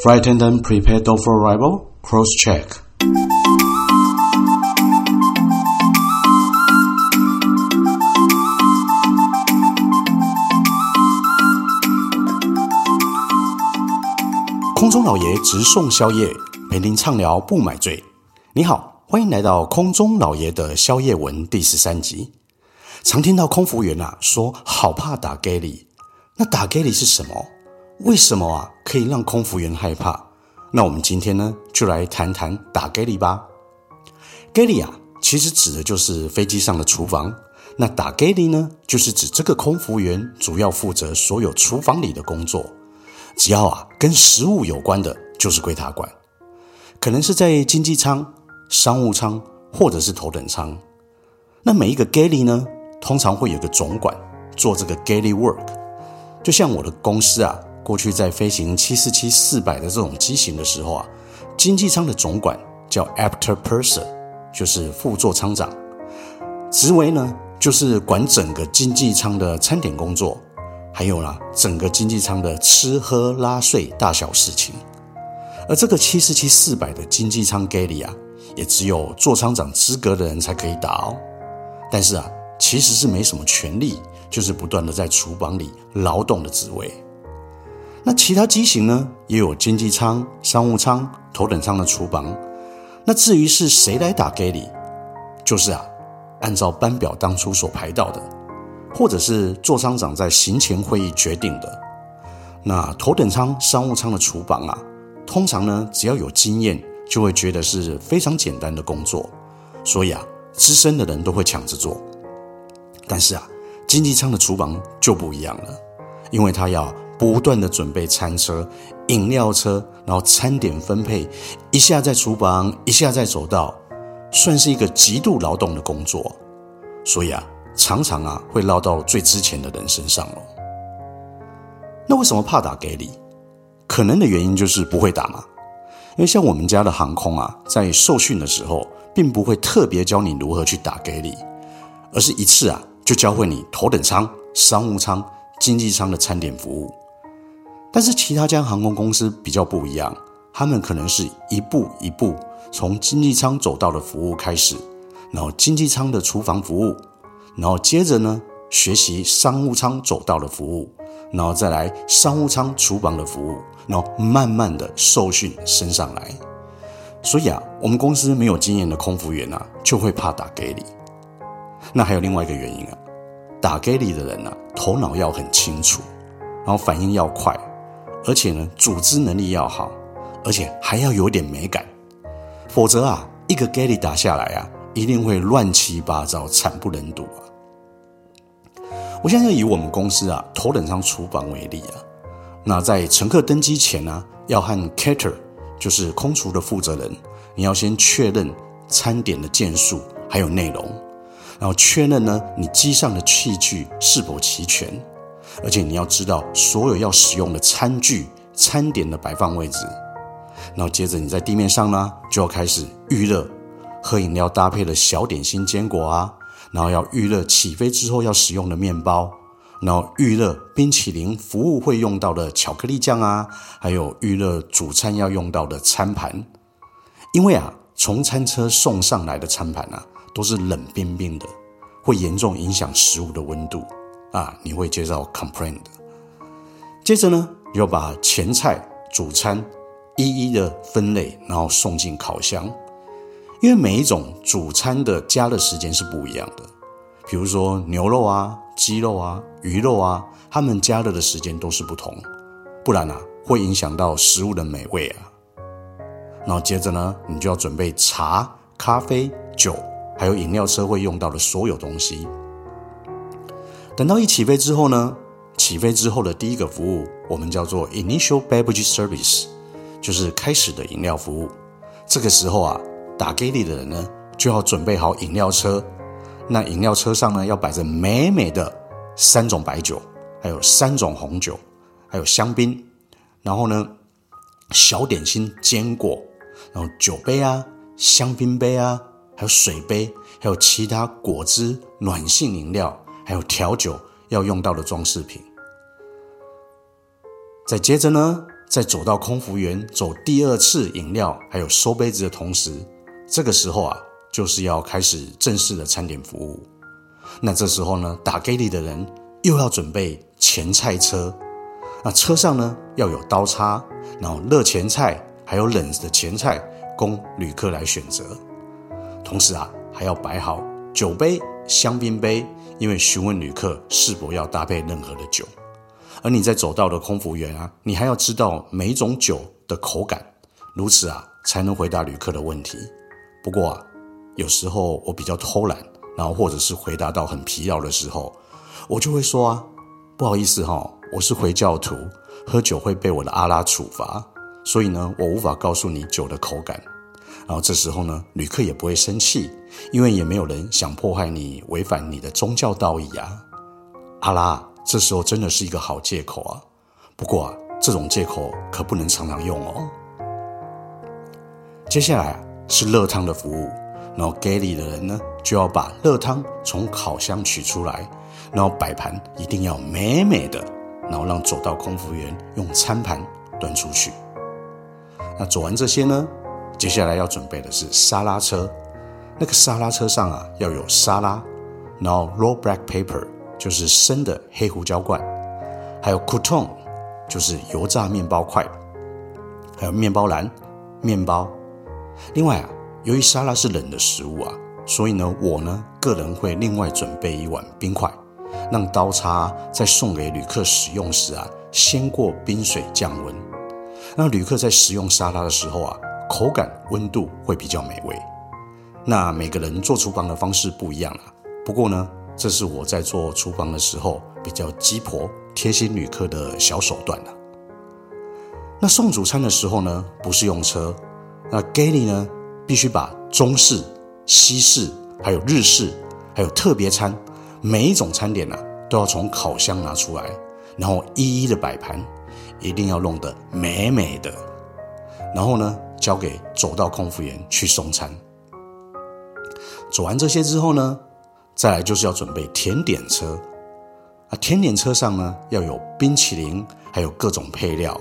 Flight attendant prepare door for arrival. Cross check. 空中老爷直送宵夜，陪您畅聊不买醉。你好，欢迎来到空中老爷的宵夜文第十三集。常听到空服务员啊说好怕打给你，那打给你是什么？为什么啊可以让空服员害怕？那我们今天呢就来谈谈打给你吧。给你啊其实指的就是飞机上的厨房，那打给你呢就是指这个空服员主要负责所有厨房里的工作，只要啊跟食物有关的，就是归他管。可能是在经济舱、商务舱或者是头等舱。那每一个给你呢？通常会有个总管做这个 galley work，就像我的公司啊，过去在飞行七四七四百的这种机型的时候啊，经济舱的总管叫 after purser，就是副座舱长，职位呢就是管整个经济舱的餐点工作，还有呢整个经济舱的吃喝拉睡大小事情。而这个七四七四百的经济舱 galley 啊，也只有座舱长资格的人才可以打哦，但是啊。其实是没什么权利，就是不断的在厨房里劳动的职位。那其他机型呢，也有经济舱、商务舱、头等舱的厨房。那至于是谁来打给你，就是啊，按照班表当初所排到的，或者是座舱长在行前会议决定的。那头等舱、商务舱的厨房啊，通常呢，只要有经验，就会觉得是非常简单的工作，所以啊，资深的人都会抢着做。但是啊，经济舱的厨房就不一样了，因为他要不断的准备餐车、饮料车，然后餐点分配，一下在厨房，一下在走道，算是一个极度劳动的工作。所以啊，常常啊会落到最值钱的人身上哦。那为什么怕打给你？可能的原因就是不会打嘛。因为像我们家的航空啊，在受训的时候，并不会特别教你如何去打给你，而是一次啊。就教会你头等舱、商务舱、经济舱的餐点服务，但是其他家航空公司比较不一样，他们可能是一步一步从经济舱走到的服务开始，然后经济舱的厨房服务，然后接着呢学习商务舱走到的服务，然后再来商务舱厨房的服务，然后慢慢的受训升上来。所以啊，我们公司没有经验的空服员啊，就会怕打给你。那还有另外一个原因啊，打给你的人、啊，头脑要很清楚，然后反应要快，而且呢，组织能力要好，而且还要有点美感，否则啊，一个给你打下来啊，一定会乱七八糟，惨不忍睹啊。我现在以我们公司啊头等舱厨房为例啊，那在乘客登机前呢、要和 cater 就是空厨的负责人，你要先确认餐点的件数还有内容。然后确认呢，你机上的器具是否齐全，而且你要知道所有要使用的餐具、餐点的摆放位置。然后接着你在地面上呢，就要开始预热，喝饮料搭配的小点心、坚果啊。然后要预热起飞之后要使用的面包，然后预热冰淇淋服务会用到的巧克力酱啊，还有预热主餐要用到的餐盘。因为啊，从餐车送上来的餐盘啊。都是冷冰冰的，会严重影响食物的温度啊！你会接到 complain 的。接着呢，要把前菜、主餐一一的分类，然后送进烤箱。因为每一种主餐的加热时间是不一样的，比如说牛肉啊、鸡肉啊、鱼肉啊，它们加热的时间都是不同，不然啊，会影响到食物的美味啊。然后接着呢，你就要准备茶、咖啡、酒。还有饮料车会用到的所有东西。等到一起飞之后呢，起飞之后的第一个服务，我们叫做 Initial Beverage Service，就是开始的饮料服务。这个时候啊，打给你的人呢，就要准备好饮料车。那饮料车上呢，要摆着美美的三种白酒，还有三种红酒，还有香槟。然后呢，小点心、坚果，然后酒杯啊，香槟杯啊。还有水杯，还有其他果汁、暖性饮料，还有调酒要用到的装饰品。再接着呢，在走到空服员走第二次饮料还有收杯子的同时，这个时候啊，就是要开始正式的餐点服务。那这时候呢，打给你的人又要准备前菜车，那车上呢要有刀叉，然后热前菜还有冷的前菜供旅客来选择。同时啊，还要摆好酒杯、香槟杯，因为询问旅客是否要搭配任何的酒。而你在走道的空服员啊，你还要知道每种酒的口感，如此啊，才能回答旅客的问题。不过啊，有时候我比较偷懒，然后或者是回答到很疲劳的时候，我就会说啊，不好意思哈，我是回教徒，喝酒会被我的阿拉处罚，所以呢，我无法告诉你酒的口感。然后这时候呢，旅客也不会生气，因为也没有人想破坏你，违反你的宗教道义啊。阿拉。这时候真的是一个好借口啊！不过啊，这种借口可不能常常用哦。接下来，是热汤的服务，然后给礼的人呢，就要把热汤从烤箱取出来，然后摆盘一定要美美的，然后让走道空服员用餐盘端出去。那做完这些呢，接下来要准备的是沙拉车，那个沙拉车上啊，要有沙拉，然后 raw black pepper。就是生的黑胡椒罐，还有 c o u t o n 就是油炸面包块，还有面包篮、面包。另外啊，由于沙拉是冷的食物啊，所以呢，我呢个人会另外准备一碗冰块，让刀叉在送给旅客使用时啊，先过冰水降温，让旅客在食用沙拉的时候啊，口感温度会比较美味。那每个人做厨房的方式不一样啊，不过呢。这是我在做厨房的时候比较鸡婆贴心旅客的小手段了。那送主餐的时候呢，不是用车，那给你呢，必须把中式、西式、还有日式，还有特别餐，每一种餐点呢，都要从烤箱拿出来，然后一一的摆盘，一定要弄得美美的，然后呢，交给走道空服员去送餐。做完这些之后呢，再来就是要准备甜点车，啊，甜点车上呢要有冰淇淋，还有各种配料，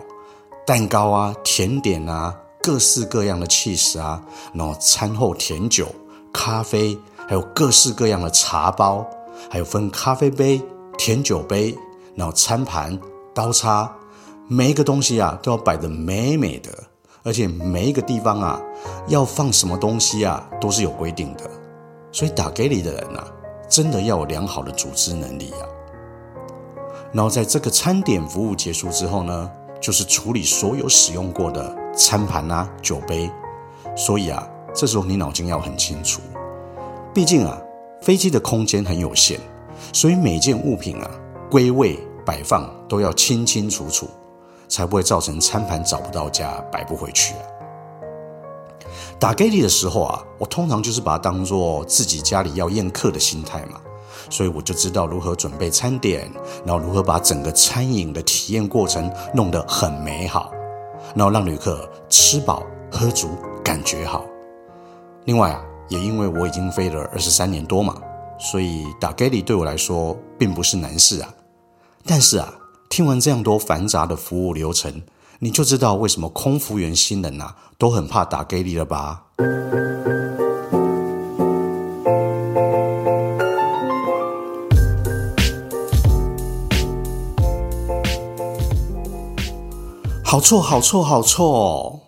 蛋糕啊、甜点啊，各式各样的起司啊，然后餐后甜酒、咖啡，还有各式各样的茶包，还有分咖啡杯、甜酒杯，然后餐盘、刀叉，每一个东西啊都要摆得美美的，而且每一个地方啊要放什么东西啊都是有规定的，所以打给你的人啊。真的要有良好的组织能力啊！然后在这个餐点服务结束之后呢，就是处理所有使用过的餐盘啊、酒杯。所以啊，这时候你脑筋要很清楚，毕竟啊，飞机的空间很有限，所以每件物品啊归位摆放都要清清楚楚，才不会造成餐盘找不到家摆不回去啊。打给你的时候啊，我通常就是把它当做自己家里要宴客的心态嘛，所以我就知道如何准备餐点，然后如何把整个餐饮的体验过程弄得很美好，然后让旅客吃饱喝足，感觉好。另外啊，也因为我已经飞了二十三年多嘛，所以打给你对我来说并不是难事啊。但是啊，听完这样多繁杂的服务流程。你就知道为什么空服员新人呐都很怕打给你了吧？好臭，好臭，好臭！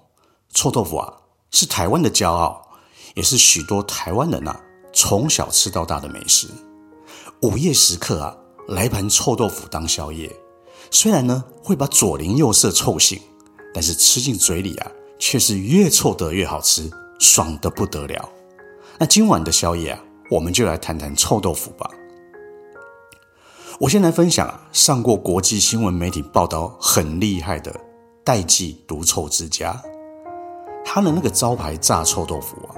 臭豆腐啊，是台湾的骄傲，也是许多台湾人呐从小吃到大的美食。午夜时刻啊，来盘臭豆腐当宵夜。虽然呢会把左邻右舍臭醒，但是吃进嘴里啊，却是越臭得越好吃，爽得不得了。那今晚的宵夜啊，我们就来谈谈臭豆腐吧。我先来分享啊，上过国际新闻媒体报道很厉害的代记独臭之家，他的那个招牌炸臭豆腐啊，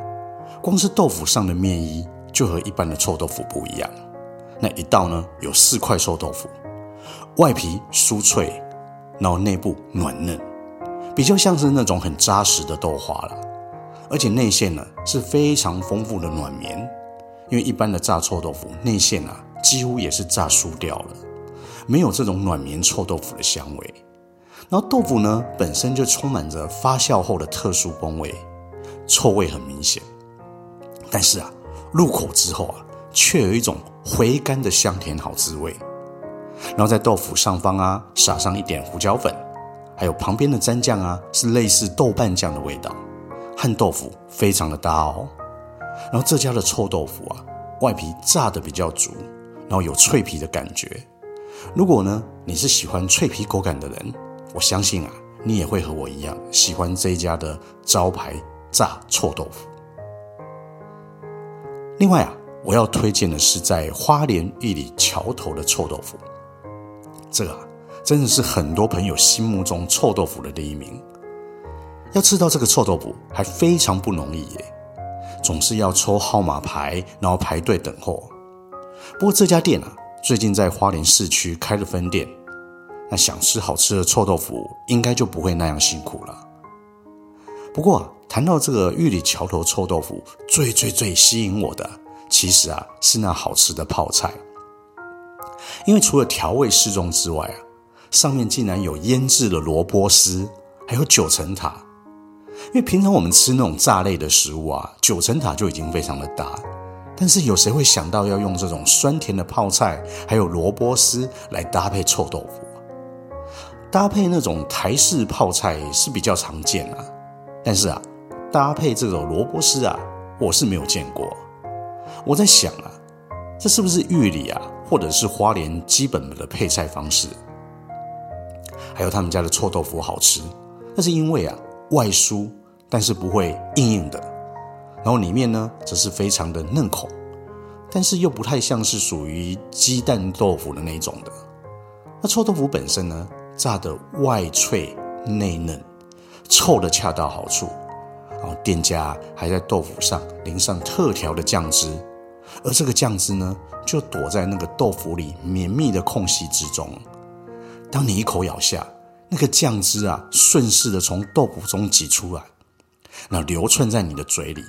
光是豆腐上的面衣就和一般的臭豆腐不一样。那一道呢，有四块臭豆腐。外皮酥脆，然后内部软嫩，比较像是那种很扎实的豆花了。而且内馅呢是非常丰富的软绵，因为一般的炸臭豆腐内馅啊几乎也是炸酥掉了，没有这种软绵臭豆腐的香味。然后豆腐呢本身就充满着发酵后的特殊风味，臭味很明显。但是啊，入口之后啊，却有一种回甘的香甜好滋味。然后在豆腐上方啊，撒上一点胡椒粉，还有旁边的蘸酱啊，是类似豆瓣酱的味道，和豆腐非常的搭哦。然后这家的臭豆腐啊，外皮炸得比较足，然后有脆皮的感觉。如果呢，你是喜欢脆皮口感的人，我相信啊，你也会和我一样喜欢这一家的招牌炸臭豆腐。另外啊，我要推荐的是在花莲玉里桥头的臭豆腐，这个啊，真的是很多朋友心目中臭豆腐的第一名。要吃到这个臭豆腐还非常不容易耶，总是要抽号码牌，然后排队等候。不过这家店啊，最近在花莲市区开了分店。那想吃好吃的臭豆腐，应该就不会那样辛苦了。不过啊，谈到这个玉里桥头臭豆腐，最最最吸引我的，其实啊是那好吃的泡菜。因为除了调味适中之外啊，上面竟然有腌制的萝卜丝，还有九层塔。因为平常我们吃那种炸类的食物啊，九层塔就已经非常的搭，但是有谁会想到要用这种酸甜的泡菜，还有萝卜丝来搭配臭豆腐？搭配那种台式泡菜是比较常见啊，但是啊，搭配这种萝卜丝啊，我是没有见过。我在想啊，这是不是玉里啊，或者是花莲基本的配菜方式？还有他们家的臭豆腐好吃，那是因为啊，外酥，但是不会硬硬的，然后里面呢，则是非常的嫩口，但是又不太像是属于鸡蛋豆腐的那种的。那臭豆腐本身呢？炸的外脆内嫩，臭的恰到好处。然后店家还在豆腐上淋上特调的酱汁，而这个酱汁呢，就躲在那个豆腐里绵密的空隙之中。当你一口咬下，那个酱汁啊，顺势的从豆腐中挤出来，那流窜在你的嘴里，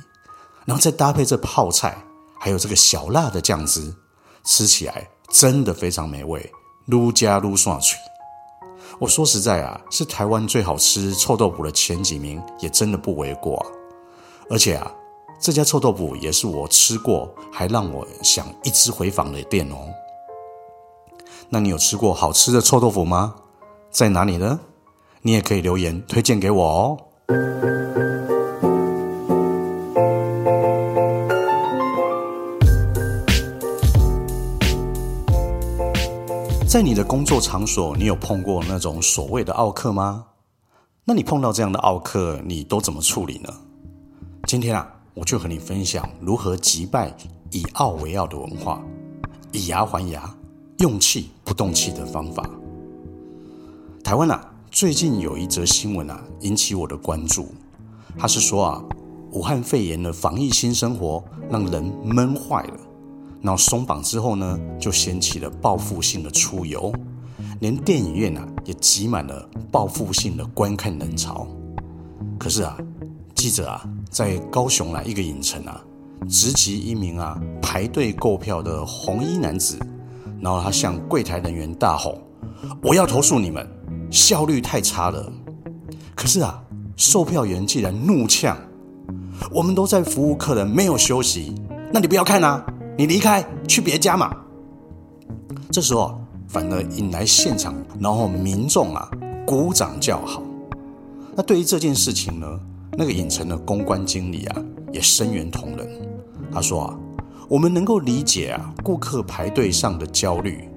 然后再搭配这泡菜，还有这个小辣的酱汁，吃起来真的非常美味，撸加撸爽脆。我说实在啊，是台湾最好吃臭豆腐的前几名，也真的不为过。而且啊，这家臭豆腐也是我吃过还让我想一直回访的店哦。那你有吃过好吃的臭豆腐吗？在哪里呢？你也可以留言推荐给我哦。在你的工作场所，你有碰过那种所谓的奥客吗？那你碰到这样的奥客，你都怎么处理呢？今天啊，我就和你分享如何击败以傲为傲的文化，以牙还牙，用气不动气的方法。台湾啊，最近有一则新闻啊，引起我的关注。他是说啊，武汉肺炎的防疫新生活让人闷坏了。然后松绑之后呢，就掀起了报复性的出游，连电影院啊也挤满了报复性的观看人潮。可是啊，记者啊在高雄啊一个影城啊，直击一名啊排队购票的红衣男子，然后他向柜台人员大吼：“我要投诉你们，效率太差了。”可是啊，售票员竟然怒呛：“我们都在服务客人，没有休息，那你不要看啊！”你离开去别家嘛。这时候反而引来现场，然后民众啊鼓掌叫好。那对于这件事情呢，那个影城的公关经理啊也深圆同仁。他说啊，我们能够理解啊顾客排队上的焦虑，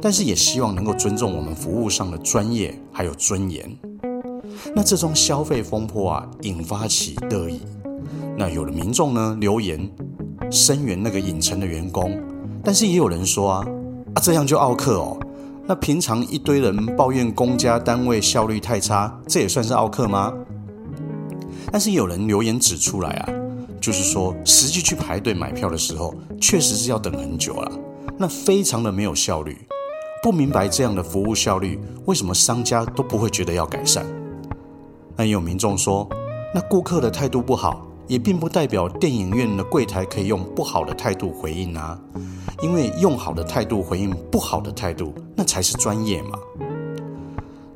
但是也希望能够尊重我们服务上的专业还有尊严。那这桩消费风波啊引发起热议，那有的民众呢留言。声援那个影城的员工，但是也有人说啊啊，这样就奥客哦？那平常一堆人抱怨公家单位效率太差，这也算是奥客吗？但是有人留言指出来啊，就是说实际去排队买票的时候，确实是要等很久了，那非常的没有效率。不明白这样的服务效率，为什么商家都不会觉得要改善？那也有民众说，那顾客的态度不好。也并不代表电影院的柜台可以用不好的态度回应啊，因为用好的态度回应不好的态度，那才是专业嘛。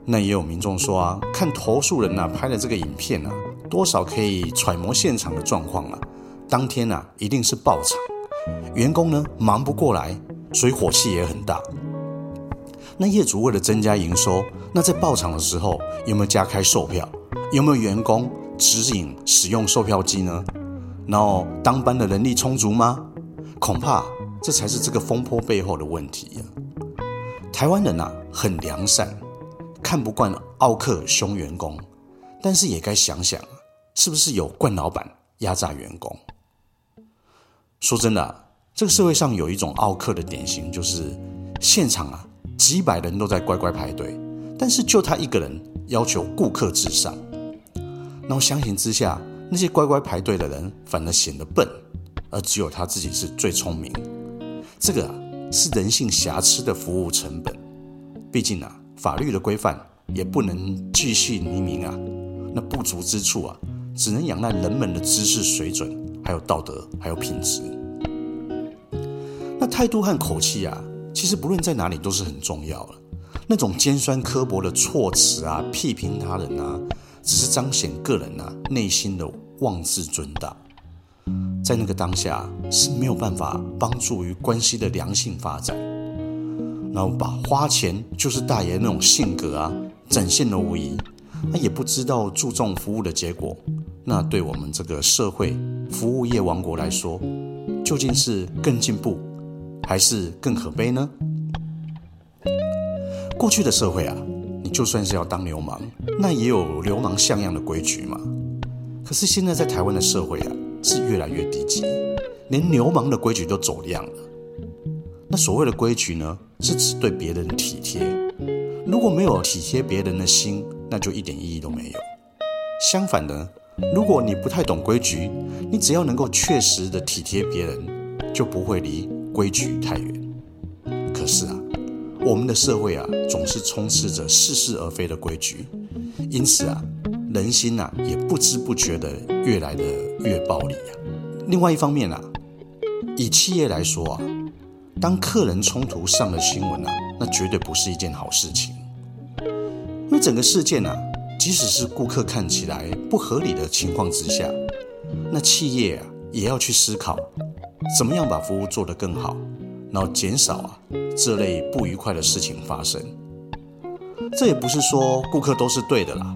那也有民众说啊，看投诉人呐拍的这个影片啊，多少可以揣摩现场的状况啊。当天啊，一定是爆场，员工呢忙不过来，所以火气也很大。那业主为了增加营收，那在爆场的时候有没有加开售票？有没有员工指引使用售票机呢？然后当班的人力充足吗？恐怕这才是这个风波背后的问题呀。台湾人呐、啊、很良善，看不惯奥克凶员工，但是也该想想，是不是有惯老板压榨员工？说真的、这个社会上有一种奥客的典型，就是现场啊几百人都在乖乖排队，但是就他一个人要求顾客至上。然后相形之下，那些乖乖排队的人反而显得笨，而只有他自己是最聪明。这个啊，是人性瑕疵的服务成本。毕竟啊，法律的规范也不能巨细靡遗啊。那不足之处啊，只能仰赖人们的知识水准，还有道德，还有品质。那态度和口气啊，其实不论在哪里都是很重要的。那种尖酸刻薄的措辞啊，批评他人啊。只是彰显个人啊内心的妄自尊大，在那个当下是没有办法帮助于关系的良性发展。然后把花钱就是大爷那种性格啊展现了无遗，那也不知道注重服务的结果。那对我们这个社会服务业王国来说，究竟是更进步，还是更可悲呢？过去的社会啊。你就算是要当流氓，那也有流氓像样的规矩嘛。可是现在在台湾的社会啊，是越来越低级，连流氓的规矩都走样了。那所谓的规矩呢，是指对别人体贴。如果没有体贴别人的心，那就一点意义都没有。相反的，如果你不太懂规矩，你只要能够确实的体贴别人，就不会离规矩太远。可是啊。我们的社会啊，总是充斥着似是而非的规矩，因此啊，人心呐也不知不觉的越来的越暴力啊。另外一方面啊，以企业来说啊，当客人冲突上了新闻啊，那绝对不是一件好事情。因为整个事件啊，即使是顾客看起来不合理的情况之下，那企业啊也要去思考，怎么样把服务做得更好。然后减少啊这类不愉快的事情发生。这也不是说顾客都是对的啦，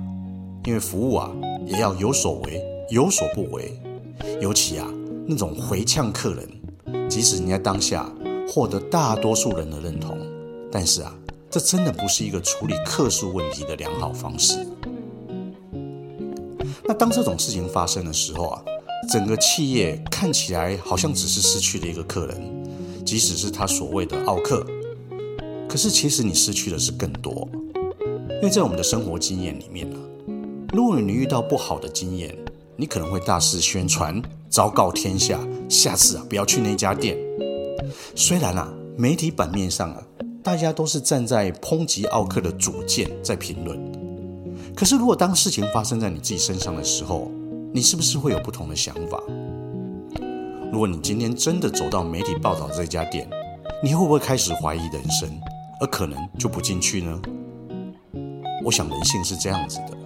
因为服务啊也要有所为有所不为。尤其啊那种回呛客人，即使你在当下获得大多数人的认同，但是啊这真的不是一个处理客诉问题的良好方式。那当这种事情发生的时候啊，整个企业看起来好像只是失去了一个客人。即使是他所谓的奥客，可是其实你失去的是更多，因为在我们的生活经验里面呢，如果你遇到不好的经验，你可能会大肆宣传，昭告天下，下次啊不要去那家店。虽然啊媒体版面上啊大家都是站在抨击奥客的主见在评论，可是如果当事情发生在你自己身上的时候，你是不是会有不同的想法？如果你今天真的走到媒体报道这家店，你会不会开始怀疑人生，而可能就不进去呢？我想人性是这样子的，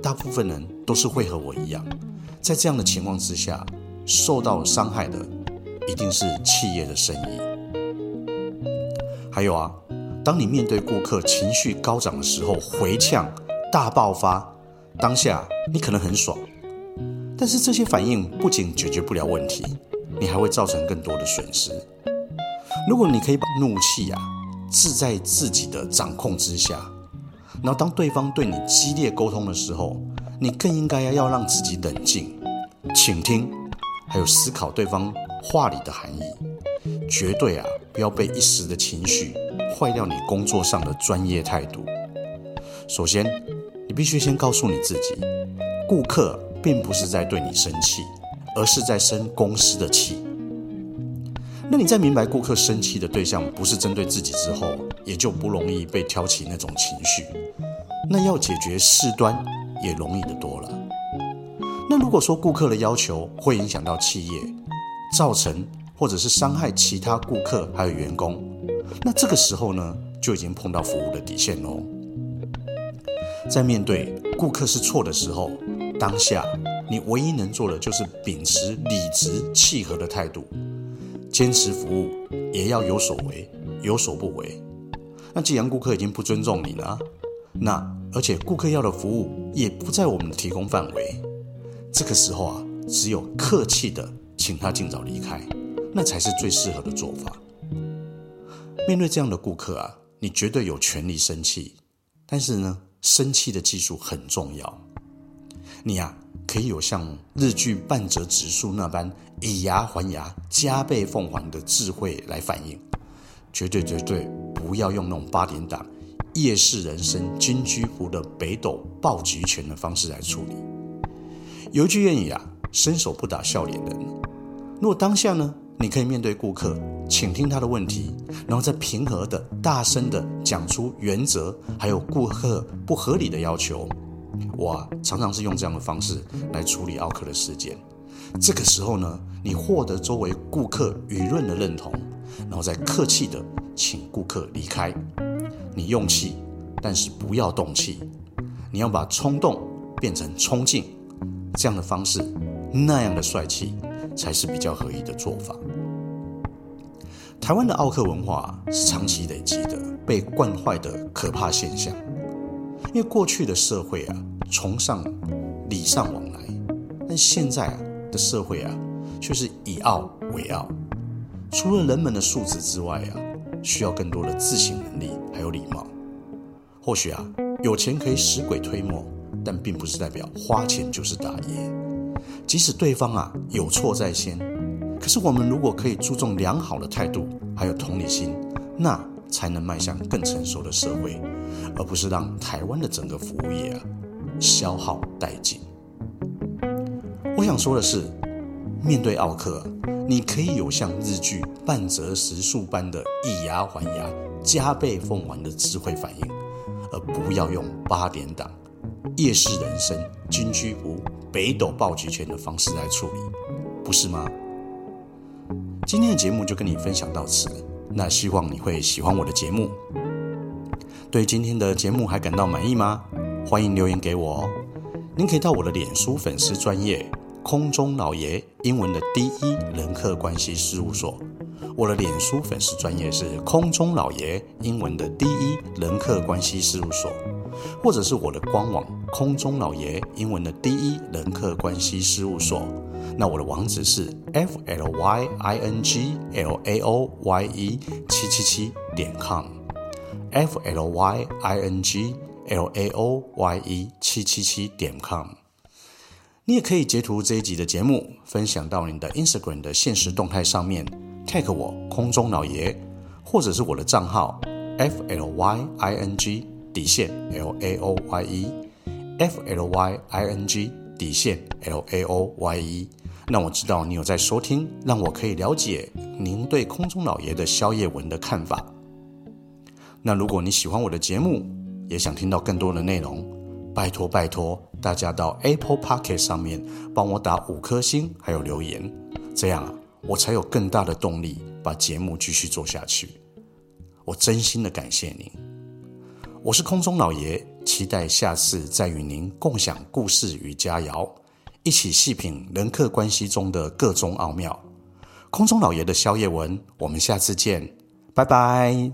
大部分人都是会和我一样，在这样的情况之下，受到伤害的一定是企业的生意。还有啊，当你面对顾客情绪高涨的时候，回呛大爆发，当下你可能很爽，但是这些反应不仅解决不了问题。你还会造成更多的损失。如果你可以把怒气啊置在自己的掌控之下，然后当对方对你激烈沟通的时候，你更应该要让自己冷静、倾听，还有思考对方话里的含义。绝对啊，不要被一时的情绪坏掉你工作上的专业态度。首先，你必须先告诉你自己，顾客并不是在对你生气。而是在生公司的气。那你在明白顾客生气的对象不是针对自己之后，也就不容易被挑起那种情绪。那要解决事端也容易得多了。那如果说顾客的要求会影响到企业，造成或者是伤害其他顾客还有员工，那这个时候呢，就已经碰到服务的底线喽。在面对顾客是错的时候，当下你唯一能做的就是秉持理直气和的态度，坚持服务，也要有所为，有所不为。那既然顾客已经不尊重你了，那而且顾客要的服务也不在我们的提供范围，这个时候啊，只有客气的请他尽早离开，那才是最适合的做法。面对这样的顾客啊，你绝对有权利生气，但是呢，生气的技术很重要。你呀、啊，可以有像日剧半泽直树那般以牙还牙、加倍奉还的智慧来反应，绝对绝对不要用那种八点档、夜市人生、金居福的北斗暴击拳的方式来处理。有一句谚语啊，伸手不打笑脸人。如果当下呢，你可以面对顾客，倾听他的问题，然后再平和的、大声的讲出原则，还有顾客不合理的要求。我，常常是用这样的方式来处理奥客的事件。这个时候呢，你获得周围顾客舆论的认同，然后再客气的请顾客离开。你用气，但是不要动气。你要把冲动变成冲劲，这样的方式，那样的帅气，才是比较合宜的做法。台湾的奥客文化是长期累积的、被惯坏的可怕现象。因为过去的社会啊，崇尚礼尚往来，但现在啊的社会啊，却是以奥为傲。除了人们的素质之外啊，需要更多的自省能力，还有礼貌。或许啊，有钱可以使鬼推磨，但并不是代表花钱就是大爷。即使对方啊有错在先，可是我们如果可以注重良好的态度，还有同理心，那才能迈向更成熟的社会。而不是让台湾的整个服务业啊消耗殆尽。我想说的是，面对奥客，你可以有像日剧半泽直树般的以牙还牙、加倍奉还的智慧反应，而不要用八点档、夜市人生、金居屋、北斗暴击拳的方式来处理，不是吗？今天的节目就跟你分享到此，那希望你会喜欢我的节目。对今天的节目还感到满意吗？欢迎留言给我哦。您可以到我的脸书粉丝专业空中老爷英文的第一人客关系事务所。我的脸书粉丝专业是空中老爷英文的第一人客关系事务所，或者是我的官网空中老爷英文的第一人客关系事务所。那我的网址是 f l y i n g l a o y e 七七七点 com。f l y i n g l a o y e 七七七点 com，你也可以截图这一集的节目，分享到你的 Instagram 的限时动态上面，tag 我空中老爷，或者是我的账号 f l y i n g 底线 l a o y e f l y i n g 底线 l a o y e，让我知道你有在收听，让我可以了解您对空中老爷的宵夜文的看法。那如果你喜欢我的节目，也想听到更多的内容，拜托拜托大家到 Apple Pocket 上面帮我打五颗星，还有留言，这样啊，我才有更大的动力把节目继续做下去。我真心的感谢您，我是空中老爷，期待下次再与您共享故事与佳肴，一起细品人客关系中的各种奥妙。空中老爷的宵夜文，我们下次见，拜拜。